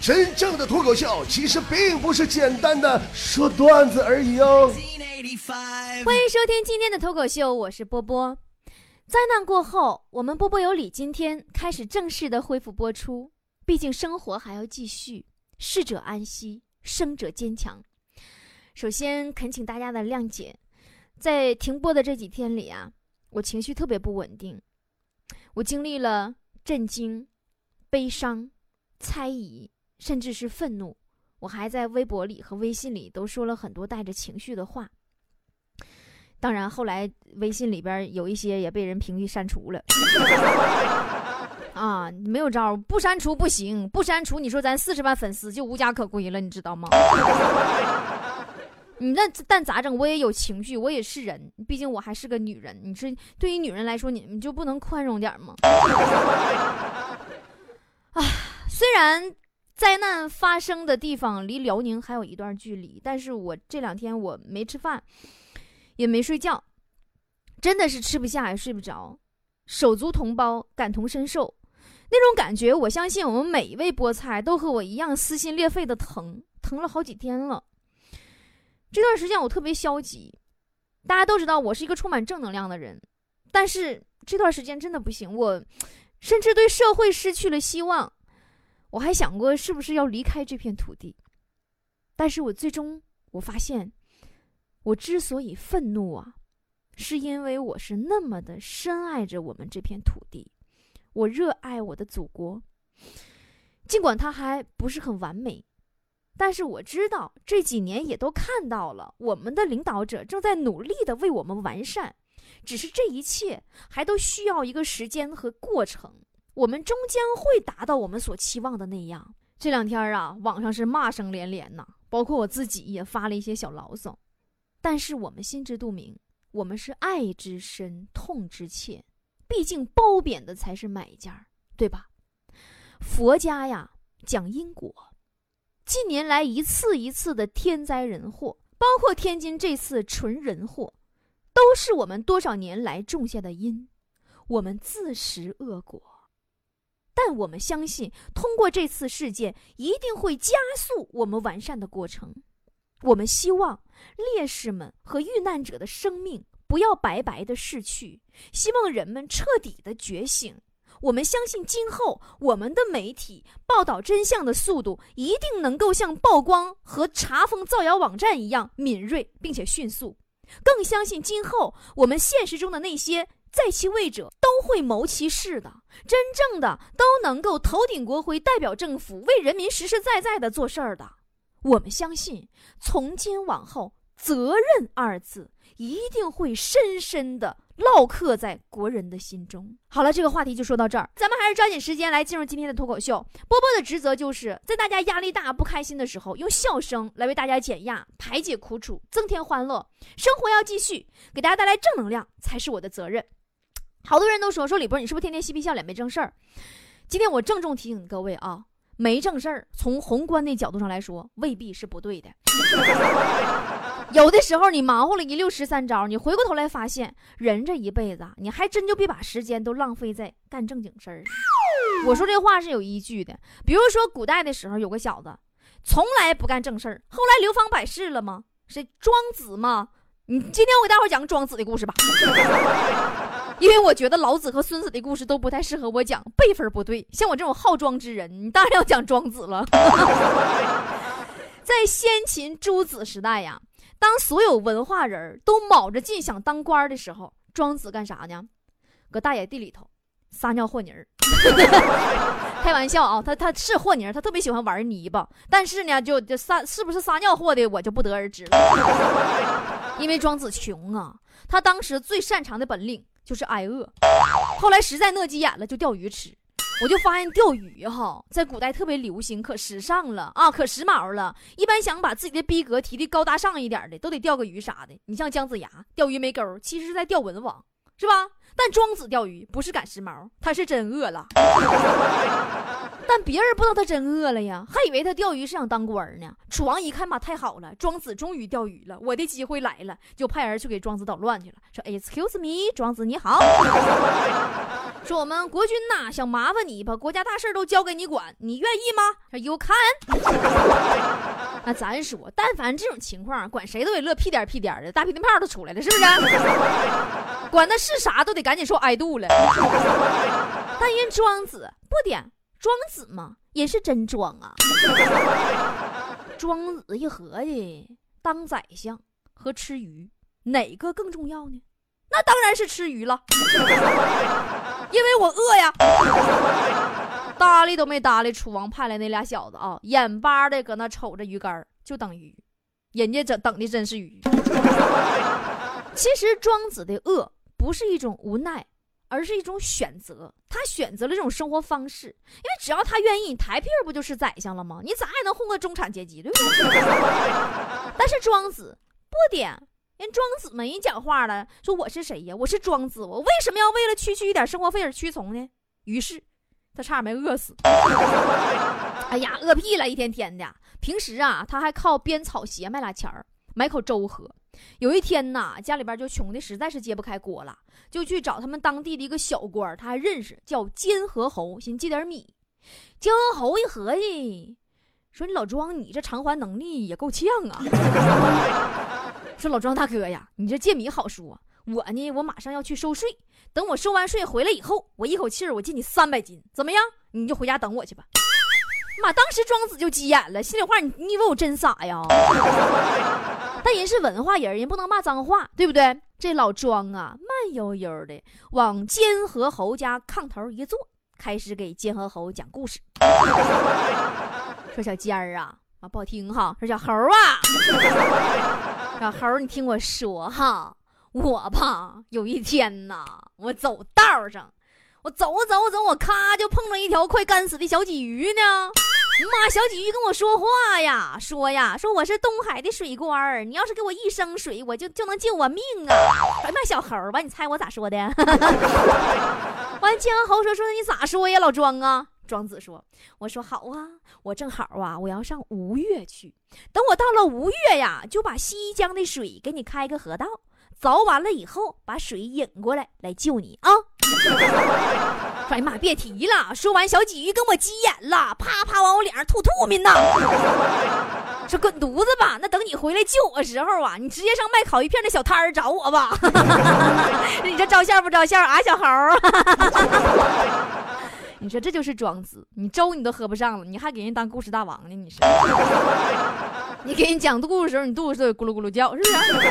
真正的脱口秀其实并不是简单的说段子而已哦。欢迎收听今天的脱口秀，我是波波。灾难过后，我们波波有理今天开始正式的恢复播出。毕竟生活还要继续，逝者安息，生者坚强。首先恳请大家的谅解，在停播的这几天里啊，我情绪特别不稳定，我经历了震惊、悲伤、猜疑。甚至是愤怒，我还在微博里和微信里都说了很多带着情绪的话。当然，后来微信里边有一些也被人屏蔽删除了。啊，没有招，不删除不行，不删除，你说咱四十万粉丝就无家可归了，你知道吗？你那但咋整？我也有情绪，我也是人，毕竟我还是个女人。你说，对于女人来说，你们就不能宽容点吗？啊，虽然。灾难发生的地方离辽宁还有一段距离，但是我这两天我没吃饭，也没睡觉，真的是吃不下也睡不着，手足同胞感同身受，那种感觉，我相信我们每一位菠菜都和我一样撕心裂肺的疼，疼了好几天了。这段时间我特别消极，大家都知道我是一个充满正能量的人，但是这段时间真的不行，我甚至对社会失去了希望。我还想过是不是要离开这片土地，但是我最终我发现，我之所以愤怒啊，是因为我是那么的深爱着我们这片土地，我热爱我的祖国。尽管它还不是很完美，但是我知道这几年也都看到了，我们的领导者正在努力的为我们完善，只是这一切还都需要一个时间和过程。我们终将会达到我们所期望的那样。这两天啊，网上是骂声连连呐，包括我自己也发了一些小牢骚。但是我们心知肚明，我们是爱之深，痛之切。毕竟褒贬的才是买家，对吧？佛家呀讲因果，近年来一次一次的天灾人祸，包括天津这次纯人祸，都是我们多少年来种下的因，我们自食恶果。但我们相信，通过这次事件，一定会加速我们完善的过程。我们希望烈士们和遇难者的生命不要白白的逝去，希望人们彻底的觉醒。我们相信，今后我们的媒体报道真相的速度一定能够像曝光和查封造谣网站一样敏锐并且迅速。更相信，今后我们现实中的那些。在其位者都会谋其事的，真正的都能够头顶国徽，代表政府，为人民实实在在的做事儿的。我们相信，从今往后，责任二字一定会深深的烙刻在国人的心中。好了，这个话题就说到这儿，咱们还是抓紧时间来进入今天的脱口秀。波波的职责就是在大家压力大、不开心的时候，用笑声来为大家减压、排解苦楚、增添欢乐。生活要继续，给大家带来正能量才是我的责任。好多人都说说李波，你是不是天天嬉皮笑脸没正事儿？今天我郑重提醒各位啊，没正事儿，从宏观的角度上来说，未必是不对的。有的时候你忙活了一溜十三招，你回过头来发现，人这一辈子，你还真就别把时间都浪费在干正经事儿上。我说这话是有依据的。比如说古代的时候，有个小子，从来不干正事儿，后来流芳百世了吗？是庄子吗？你今天我给大伙讲个庄子的故事吧。因为我觉得老子和孙子的故事都不太适合我讲，辈分不对。像我这种好庄之人，你当然要讲庄子了。在先秦诸子时代呀，当所有文化人都卯着劲想当官的时候，庄子干啥呢？搁大野地里头撒尿和泥儿。开玩笑啊，他他是和泥儿，他特别喜欢玩泥巴。但是呢，就就撒是不是撒尿和的，我就不得而知了。因为庄子穷啊，他当时最擅长的本领。就是挨饿，后来实在饿急眼了，就钓鱼吃。我就发现钓鱼哈，在古代特别流行，可时尚了啊，可时髦了。一般想把自己的逼格提的高大上一点的，都得钓个鱼啥的。你像姜子牙钓鱼没钩，其实是在钓文王，是吧？但庄子钓鱼不是赶时髦，他是真饿了。但别人不知道他真饿了呀，还以为他钓鱼是想当官呢。楚王一看吧，太好了，庄子终于钓鱼了，我的机会来了，就派人去给庄子捣乱去了。说：“Excuse me，庄子你好。”说我们国君呐，想麻烦你把国家大事都交给你管，你愿意吗？说有看。那咱说，但凡这种情况，管谁都得乐屁颠屁颠的，大屁颠泡都出来了，是不是？管他是啥，都得赶紧说挨度了。但人庄子不点，庄子嘛，也是真装啊。庄子一合计，当宰相和吃鱼，哪个更重要呢？那当然是吃鱼了，因为我饿呀。搭理都没搭理楚王派来那俩小子啊，眼巴的搁那瞅着鱼竿就等鱼，人家这等的真是鱼。其实庄子的饿不是一种无奈，而是一种选择。他选择了这种生活方式，因为只要他愿意，你抬屁股不就是宰相了吗？你咋也能混个中产阶级，对不对？但是庄子不点。人庄子们人讲话了，说我是谁呀？我是庄子，我为什么要为了区区一点生活费而屈从呢？于是他差点没饿死。哎呀，饿屁了，一天天的。平时啊，他还靠编草鞋卖俩钱儿，买口粥喝。有一天呐，家里边就穷的实在是揭不开锅了，就去找他们当地的一个小官，他还认识，叫监河侯，寻借点米。监河侯一合计，说你老庄，你这偿还能力也够呛啊。说老庄大哥呀，你这借米好说，我呢，我马上要去收税，等我收完税回来以后，我一口气儿我借你三百斤，怎么样？你就回家等我去吧。妈，当时庄子就急眼了，心里话，你你以为我真傻呀？但人是文化人，人不能骂脏话，对不对？这老庄啊，慢悠悠的往监河侯家炕头一坐，开始给监河侯讲故事。说小尖儿啊，啊不好听哈，说小猴啊。小猴，你听我说哈，我吧有一天呐，我走道上，我走走走，我咔就碰着一条快干死的小鲫鱼呢。妈，小鲫鱼跟我说话呀，说呀，说我是东海的水官儿，你要是给我一升水，我就就能救我命啊。哎妈，小猴吧，你猜我咋说的？完，江猴说说你咋说呀，老庄啊。庄子说：“我说好啊，我正好啊，我要上吴越去。等我到了吴越呀，就把西江的水给你开个河道，凿完了以后，把水引过来，来救你啊！”哎呀妈，别提了！说完，小鲫鱼跟我急眼了，啪啪往我脸上吐吐沫呢。说滚犊子吧！那等你回来救我时候啊，你直接上卖烤鱼片的小摊儿找我吧。你这招笑不招笑啊，小猴？你说这就是庄子，你粥你都喝不上了，你还给人当故事大王呢？你是？你给人讲故事的时候，你肚子都得咕噜咕噜叫，是不是？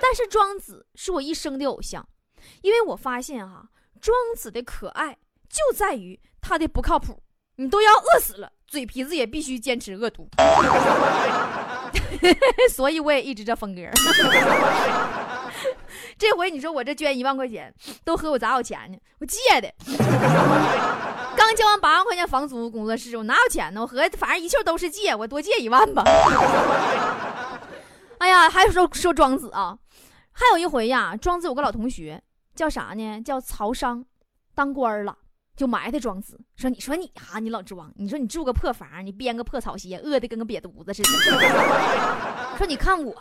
但是庄子是我一生的偶像，因为我发现哈，庄子的可爱就在于他的不靠谱。你都要饿死了，嘴皮子也必须坚持恶毒。所以我也一直这风格。这回你说我这捐一万块钱，都和我咋有钱呢？我借的。刚交完八万块钱房租，工作室我哪有钱呢？我合计反正一切都是借，我多借一万吧。哎呀，还说说庄子啊，还有一回呀，庄子有个老同学叫啥呢？叫曹商，当官了。就埋汰庄子，说：“你说你哈，你老庄，你说你住个破房，你编个破草鞋，饿的跟个瘪犊子似的。说你看我，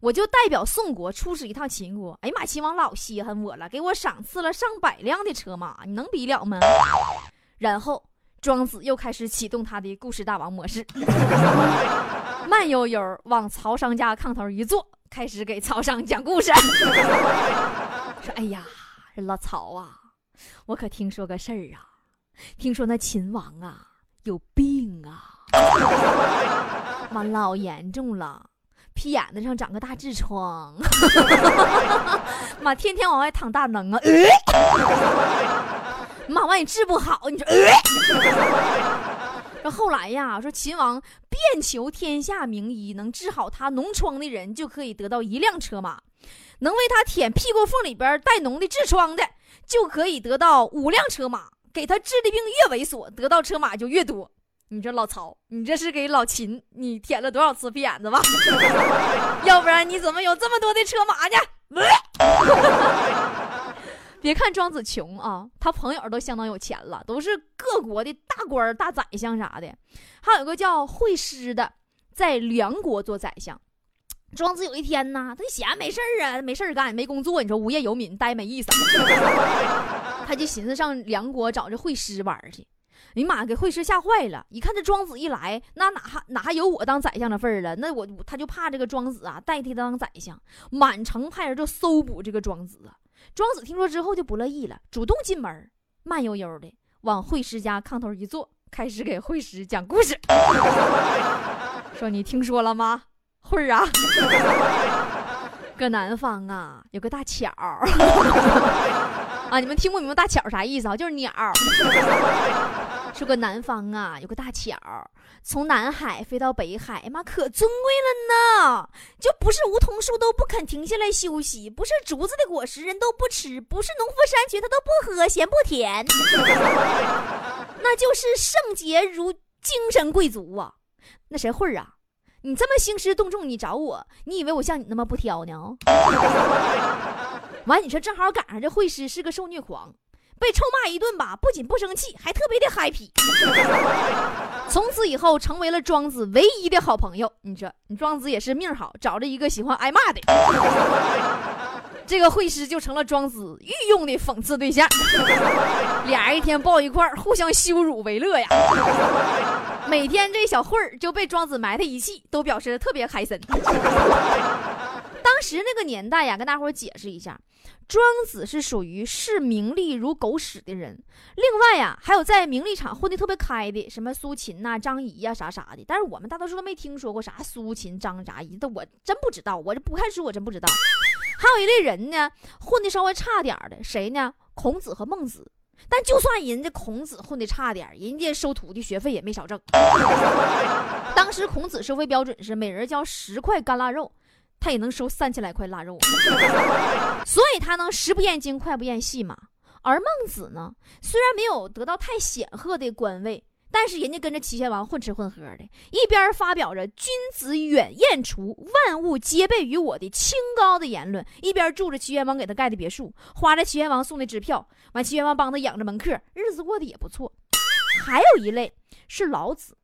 我就代表宋国出使一趟秦国。哎呀妈，秦王老稀罕我了，给我赏赐了上百辆的车马，你能比了吗？然后庄子又开始启动他的故事大王模式，慢悠悠往曹商家炕头一坐，开始给曹商讲故事。说：哎呀，这老曹啊。”我可听说个事儿啊，听说那秦王啊有病啊，妈老严重了，屁眼子上长个大痔疮，妈天天往外淌大脓啊，妈万一治不好，你说，说 后来呀，说秦王遍求天下名医，能治好他脓疮的人就可以得到一辆车马，能为他舔屁股缝里边带脓的痔疮的。就可以得到五辆车马，给他治的病越猥琐，得到车马就越多。你说老曹，你这是给老秦你舔了多少次屁眼子吧？要不然你怎么有这么多的车马呢？别看庄子穷啊，他朋友都相当有钱了，都是各国的大官、大宰相啥的。还有个叫惠施的，在梁国做宰相。庄子有一天呢，他闲没事儿啊，没事儿干，没工作，你说无业游民，呆没意思，他就寻思上梁国找这惠师玩去。哎呀妈，给惠师吓坏了！一看这庄子一来，那哪还哪还有我当宰相的份儿了？那我他就怕这个庄子啊代替他当宰相，满城派人就搜捕这个庄子啊。庄子听说之后就不乐意了，主动进门，慢悠悠的往惠师家炕头一坐，开始给惠师讲故事，说你听说了吗？慧儿啊，搁南方啊有个大巧 啊，你们听不明白大巧啥意思啊？就是鸟。说个南方啊有个大巧，从南海飞到北海，妈可尊贵了呢！就不是梧桐树都不肯停下来休息，不是竹子的果实人都不吃，不是农夫山泉他都不喝，咸不甜。那就是圣洁如精神贵族啊！那谁慧儿啊？你这么兴师动众，你找我，你以为我像你那么不挑呢？完，你说正好赶上这惠师是个受虐狂，被臭骂一顿吧，不仅不生气，还特别的 happy。从此以后，成为了庄子唯一的好朋友。你说，你庄子也是命好，找着一个喜欢挨骂的，这个惠师就成了庄子御用的讽刺对象。俩人一天抱一块，互相羞辱为乐呀。每天这小慧儿就被庄子埋汰一气，都表示特别开心。当时那个年代呀，跟大伙解释一下，庄子是属于视名利如狗屎的人。另外呀，还有在名利场混得特别开的，什么苏秦呐、张仪呀啥啥的。但是我们大多数都没听说过啥苏秦、张啥仪的，我真不知道。我这不看书，我真不知道。还有一类人呢，混的稍微差点的，谁呢？孔子和孟子。但就算人家孔子混的差点，人家收徒弟学费也没少挣。当时孔子收费标准是每人交十块干腊肉，他也能收三千来块腊肉，所以他能食不厌精，脍不厌细嘛。而孟子呢，虽然没有得到太显赫的官位。但是人家跟着齐宣王混吃混喝的，一边发表着“君子远晏除，万物皆备于我”的清高的言论，一边住着齐宣王给他盖的别墅，花着齐宣王送的支票，完齐宣王帮他养着门客，日子过得也不错。还有一类是老子，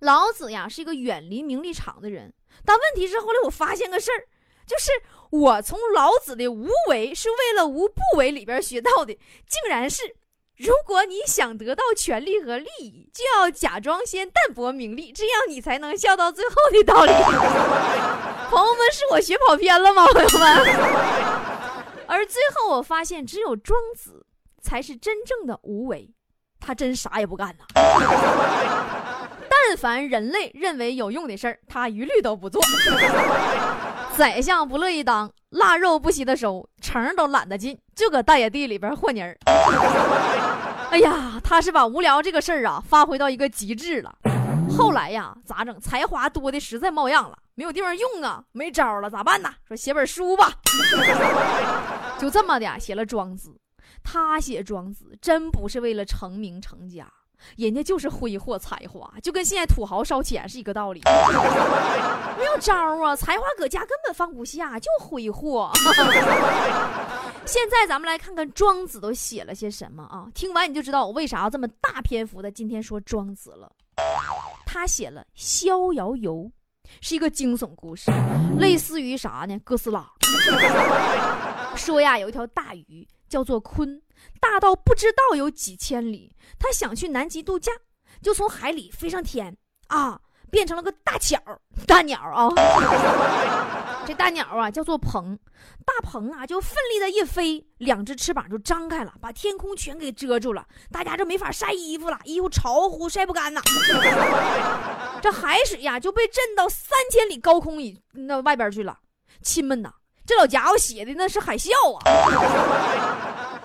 老子呀是一个远离名利场的人，但问题是后来我发现个事儿，就是我从老子的“无为是为了无不为”里边学到的，竟然是。如果你想得到权利和利益，就要假装先淡泊名利，这样你才能笑到最后的道理。朋友们，是我学跑偏了吗？朋友们。而最后我发现，只有庄子才是真正的无为，他真啥也不干呐。但凡人类认为有用的事儿，他一律都不做。宰相不乐意当，腊肉不稀的收，城都懒得进，就搁大野地里边和泥儿。哎呀，他是把无聊这个事儿啊发挥到一个极致了。后来呀，咋整？才华多的实在冒样了，没有地方用啊，没招了，咋办呢？说写本书吧，就这么的写了《庄子》。他写《庄子》真不是为了成名成家。人家就是挥霍才华，就跟现在土豪烧钱是一个道理。没有招啊，才华搁家根本放不下，就挥霍。现在咱们来看看庄子都写了些什么啊？听完你就知道我为啥要这么大篇幅的今天说庄子了。他写了《逍遥游》，是一个惊悚故事，类似于啥呢？哥斯拉。说呀，有一条大鱼叫做鲲。大到不知道有几千里，他想去南极度假，就从海里飞上天啊，变成了个大巧大鸟啊。这大鸟啊叫做鹏，大鹏啊就奋力的一飞，两只翅膀就张开了，把天空全给遮住了，大家就没法晒衣服了，衣服潮乎晒不干呐。这海水呀就被震到三千里高空以那外边去了。亲们呐，这老家伙写的那是海啸啊。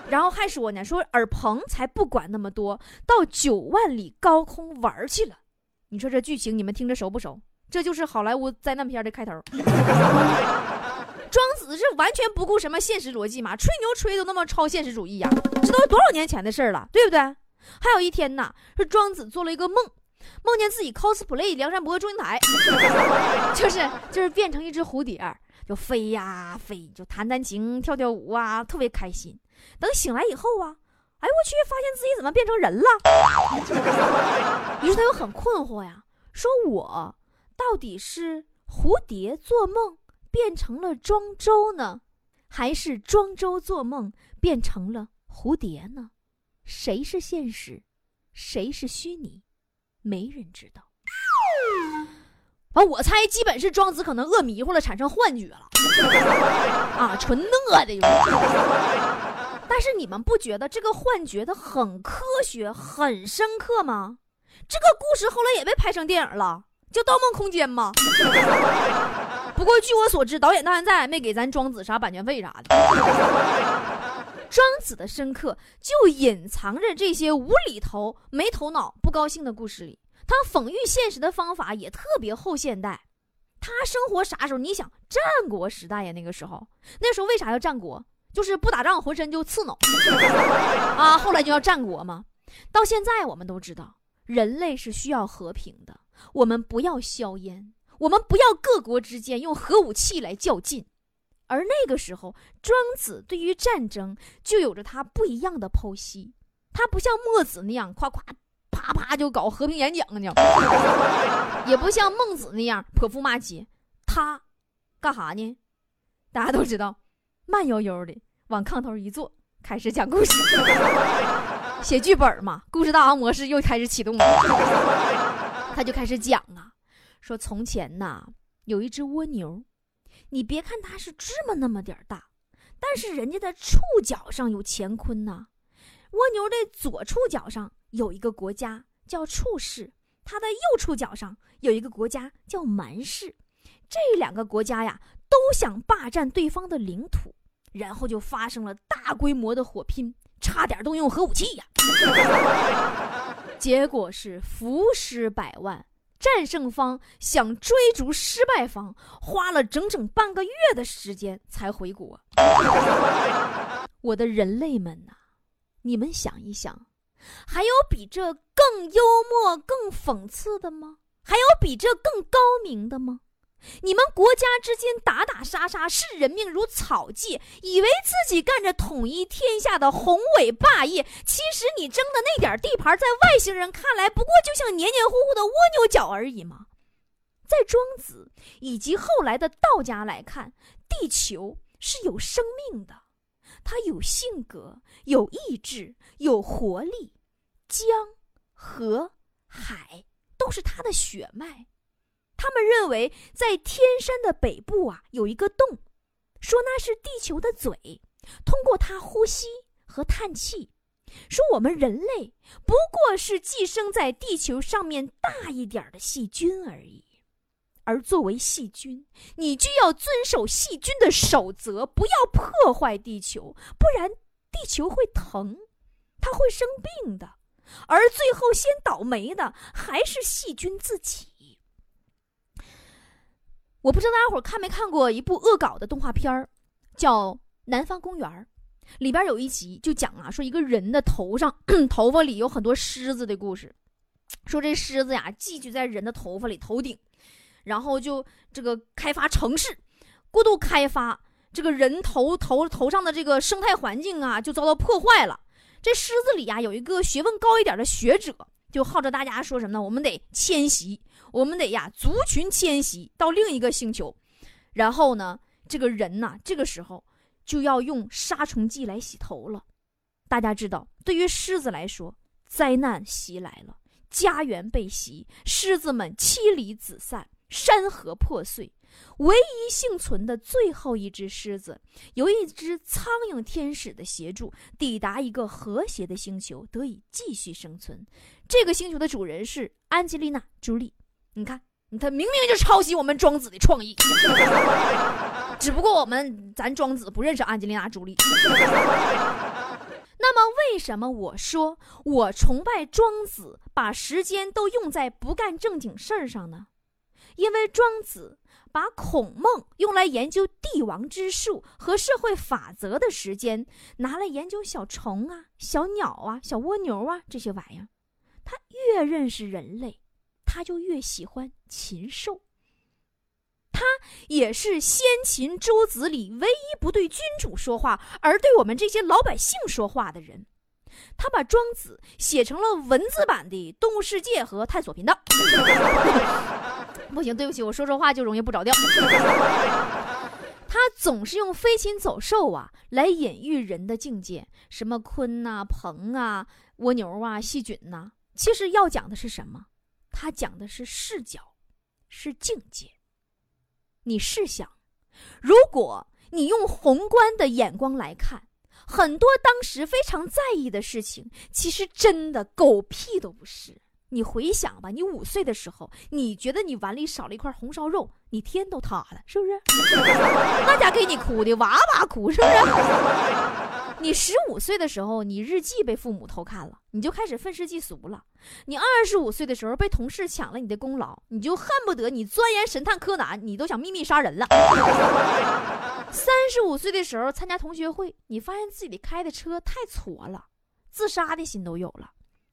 然后还说呢，说尔鹏才不管那么多，到九万里高空玩去了。你说这剧情你们听着熟不熟？这就是好莱坞灾难片的开头。庄子是完全不顾什么现实逻辑嘛，吹牛吹都那么超现实主义呀，这都多少年前的事了，对不对？还有一天呢，是庄子做了一个梦，梦见自己 cosplay 梁山伯祝英台，就是就是变成一只蝴蝶，就飞呀飞，就弹弹琴跳跳舞啊，特别开心。等醒来以后啊，哎我去，发现自己怎么变成人了？于是他又很困惑呀，说我到底是蝴蝶做梦变成了庄周呢，还是庄周做梦变成了蝴蝶呢？谁是现实，谁是虚拟，没人知道。啊，我猜基本是庄子可能饿迷糊了，产生幻觉了，啊，纯饿的。但是你们不觉得这个幻觉它很科学、很深刻吗？这个故事后来也被拍成电影了，叫《盗梦空间》吗？不过据我所知，导演到现在没给咱庄子啥版权费啥的。庄子的深刻就隐藏着这些无厘头、没头脑、不高兴的故事里。他讽喻现实的方法也特别后现代。他生活啥时候？你想战国时代呀，那个时候，那时候为啥要战国？就是不打仗浑身就刺挠啊。后来就要战国嘛。到现在我们都知道，人类是需要和平的。我们不要硝烟，我们不要各国之间用核武器来较劲。而那个时候，庄子对于战争就有着他不一样的剖析。他不像墨子那样夸夸。啪啪就搞和平演讲呢，也不像孟子那样泼妇骂街。他干啥呢？大家都知道，慢悠悠的往炕头一坐，开始讲故事，写剧本嘛。故事大王模式又开始启动了。他就开始讲啊，说从前呐有一只蜗牛，你别看它是芝麻那么点大，但是人家的触角上有乾坤呐。蜗牛的左触角上。有一个国家叫处氏，它的右触角上有一个国家叫蛮氏，这两个国家呀都想霸占对方的领土，然后就发生了大规模的火拼，差点动用核武器呀。结果是伏尸百万，战胜方想追逐失败方，花了整整半个月的时间才回国。我的人类们呐，你们想一想。还有比这更幽默、更讽刺的吗？还有比这更高明的吗？你们国家之间打打杀杀，视人命如草芥，以为自己干着统一天下的宏伟霸业，其实你争的那点地盘，在外星人看来，不过就像黏黏糊糊的蜗牛角而已吗？在庄子以及后来的道家来看，地球是有生命的。它有性格，有意志，有活力，江、河、海都是它的血脉。他们认为，在天山的北部啊，有一个洞，说那是地球的嘴，通过它呼吸和叹气。说我们人类不过是寄生在地球上面大一点的细菌而已。而作为细菌，你就要遵守细菌的守则，不要破坏地球，不然地球会疼，它会生病的，而最后先倒霉的还是细菌自己。我不知道大家伙看没看过一部恶搞的动画片儿，叫《南方公园》，里边有一集就讲啊，说一个人的头上 头发里有很多虱子的故事，说这虱子呀寄居在人的头发里头顶。然后就这个开发城市，过度开发，这个人头头头上的这个生态环境啊，就遭到破坏了。这狮子里呀，有一个学问高一点的学者，就号召大家说什么呢？我们得迁徙，我们得呀，族群迁徙到另一个星球。然后呢，这个人呐，这个时候就要用杀虫剂来洗头了。大家知道，对于狮子来说，灾难袭来了，家园被袭，狮子们妻离子散。山河破碎，唯一幸存的最后一只狮子，由一只苍蝇天使的协助，抵达一个和谐的星球，得以继续生存。这个星球的主人是安吉丽娜·朱莉。你看，他明明就抄袭我们庄子的创意，只不过我们咱庄子不认识安吉丽娜·朱莉。那么，为什么我说我崇拜庄子，把时间都用在不干正经事儿上呢？因为庄子把孔孟用来研究帝王之术和社会法则的时间，拿来研究小虫啊、小鸟啊、小蜗牛啊这些玩意儿。他越认识人类，他就越喜欢禽兽。他也是先秦诸子里唯一不对君主说话，而对我们这些老百姓说话的人。他把庄子写成了文字版的《动物世界》和《探索频道》。不行，对不起，我说说话就容易不着调。他总是用飞禽走兽啊来隐喻人的境界，什么鲲呐、鹏啊、蜗牛啊、细菌呐。其实要讲的是什么？他讲的是视角，是境界。你试想，如果你用宏观的眼光来看，很多当时非常在意的事情，其实真的狗屁都不是。你回想吧，你五岁的时候，你觉得你碗里少了一块红烧肉，你天都塌了，是不是？那家给你哭的哇哇哭，是不是？你十五岁的时候，你日记被父母偷看了，你就开始愤世嫉俗了。你二十五岁的时候被同事抢了你的功劳，你就恨不得你钻研神探柯南，你都想秘密杀人了。三十五岁的时候参加同学会，你发现自己开的车太矬了，自杀的心都有了。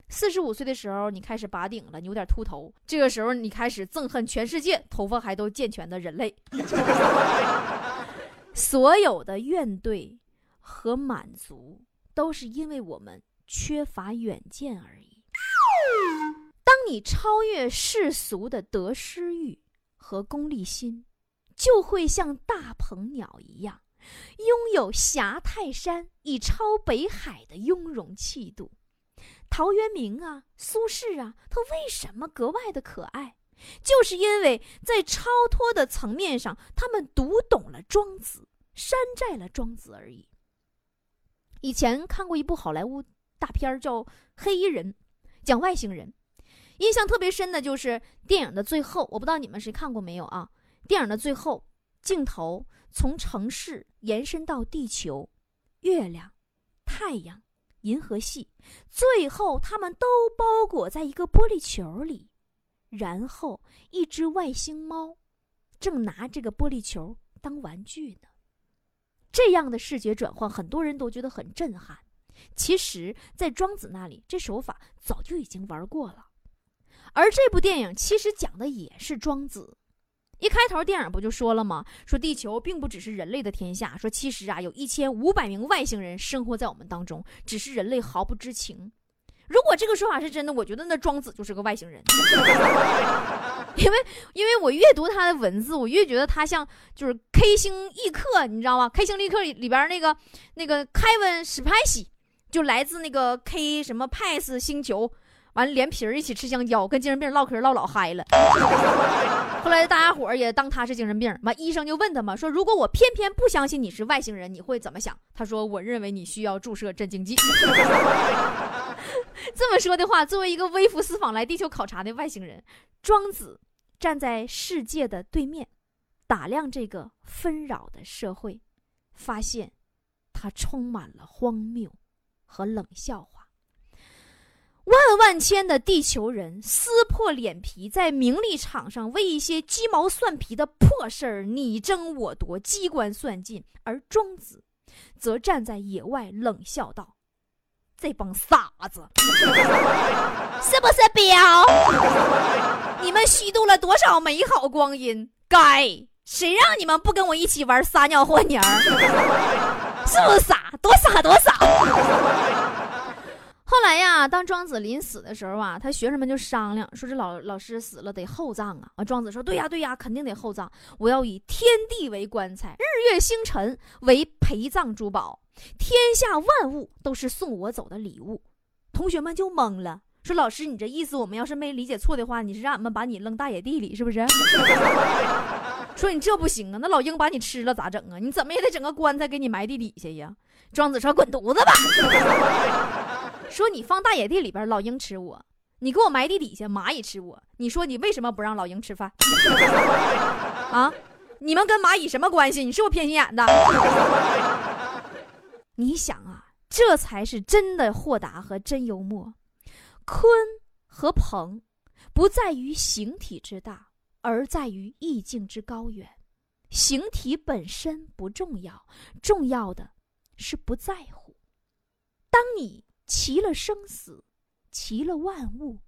四十五岁的时候，你开始拔顶了，你有点秃头。这个时候，你开始憎恨全世界头发还都健全的人类。所有的怨怼和满足，都是因为我们缺乏远见而已。当你超越世俗的得失欲和功利心，就会像大鹏鸟一样，拥有侠泰山以超北海的雍容气度。陶渊明啊，苏轼啊，他为什么格外的可爱？就是因为在超脱的层面上，他们读懂了庄子，山寨了庄子而已。以前看过一部好莱坞大片叫《黑衣人》，讲外星人。印象特别深的就是电影的最后，我不知道你们谁看过没有啊？电影的最后，镜头从城市延伸到地球、月亮、太阳。银河系，最后他们都包裹在一个玻璃球里，然后一只外星猫正拿这个玻璃球当玩具呢。这样的视觉转换，很多人都觉得很震撼。其实，在庄子那里，这手法早就已经玩过了。而这部电影其实讲的也是庄子。一开头电影不就说了吗？说地球并不只是人类的天下，说其实啊有一千五百名外星人生活在我们当中，只是人类毫不知情。如果这个说法是真的，我觉得那庄子就是个外星人，因为因为我越读他的文字，我越觉得他像就是 K 星异客，你知道吗？K 星异客里边那个那个凯文史派西，就来自那个 K 什么派斯星球。完了，连皮儿一起吃香蕉，跟精神病唠嗑唠老嗨了。后来大家伙也当他是精神病。完，医生就问他嘛，说如果我偏偏不相信你是外星人，你会怎么想？他说，我认为你需要注射镇静剂。这么说的话，作为一个微服私访来地球考察的外星人，庄子站在世界的对面，打量这个纷扰的社会，发现它充满了荒谬和冷笑话。万万千的地球人撕破脸皮，在名利场上为一些鸡毛蒜皮的破事儿你争我夺、机关算尽，而庄子则站在野外冷笑道：“这帮傻子，是不是彪？你们虚度了多少美好光阴？该谁让你们不跟我一起玩撒尿和泥儿？是不是傻？多傻多傻！”后来呀，当庄子临死的时候啊，他学生们就商量说：“这老老师死了得厚葬啊。”啊，庄子说：“对呀，对呀，肯定得厚葬。我要以天地为棺材，日月星辰为陪葬珠宝，天下万物都是送我走的礼物。”同学们就懵了，说：“老师，你这意思，我们要是没理解错的话，你是让俺们把你扔大野地里，是不是？” 说你这不行啊，那老鹰把你吃了咋整啊？你怎么也得整个棺材给你埋地底下呀？庄子说：“滚犊子吧。”说你放大野地里边，老鹰吃我；你给我埋地底下，蚂蚁吃我。你说你为什么不让老鹰吃饭？啊？你们跟蚂蚁什么关系？你是不是偏心眼的？你想啊，这才是真的豁达和真幽默。鲲和鹏，不在于形体之大，而在于意境之高远。形体本身不重要，重要的是不在乎。当你。齐了生死，齐了万物，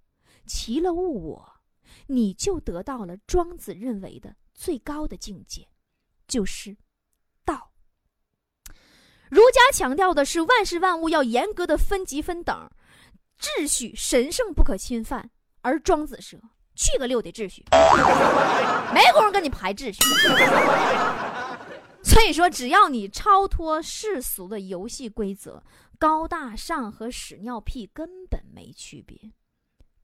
齐了物我，你就得到了庄子认为的最高的境界，就是道。儒家强调的是万事万物要严格的分级分等，秩序神圣不可侵犯，而庄子说去个六的秩序，没工夫跟你排秩序。所以说，只要你超脱世俗的游戏规则，高大上和屎尿屁根本没区别。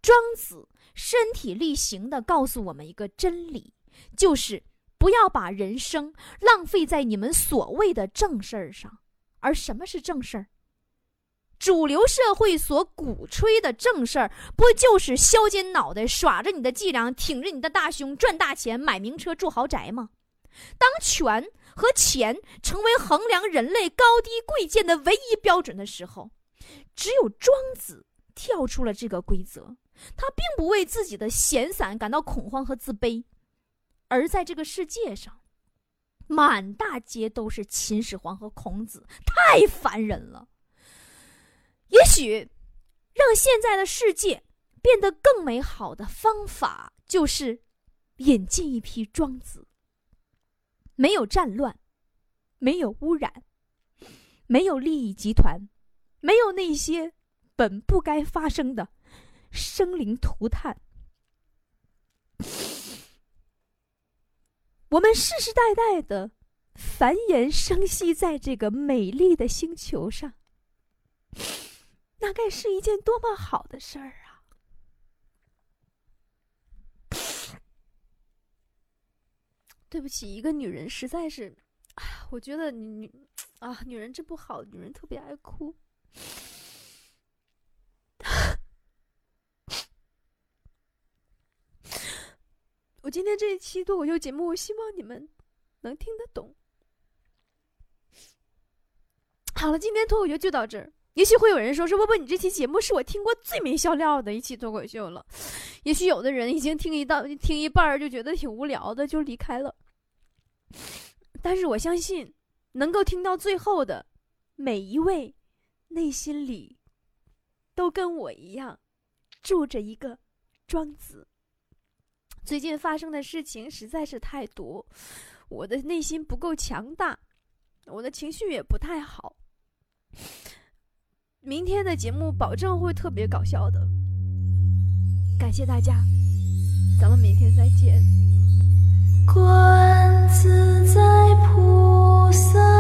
庄子身体力行的告诉我们一个真理，就是不要把人生浪费在你们所谓的正事儿上。而什么是正事儿？主流社会所鼓吹的正事儿，不就是削尖脑袋耍着你的伎俩，挺着你的大胸赚大钱、买名车、住豪宅吗？当权和钱成为衡量人类高低贵贱的唯一标准的时候，只有庄子跳出了这个规则。他并不为自己的闲散感到恐慌和自卑，而在这个世界上，满大街都是秦始皇和孔子，太烦人了。也许，让现在的世界变得更美好的方法，就是引进一批庄子。没有战乱，没有污染，没有利益集团，没有那些本不该发生的。生灵涂炭，我们世世代代的繁衍生息在这个美丽的星球上，那该是一件多么好的事儿啊！对不起，一个女人实在是，啊，我觉得女啊，女人真不好，女人特别爱哭。我今天这一期脱口秀节目，我希望你们能听得懂。好了，今天脱口秀就到这儿。也许会有人说：“说波波，你这期节目是我听过最没笑料的一期脱口秀了。”也许有的人已经听一到听一半就觉得挺无聊的，就离开了。但是我相信，能够听到最后的每一位，内心里都跟我一样，住着一个庄子。最近发生的事情实在是太多，我的内心不够强大，我的情绪也不太好。明天的节目保证会特别搞笑的，感谢大家，咱们明天再见，乖。自在菩萨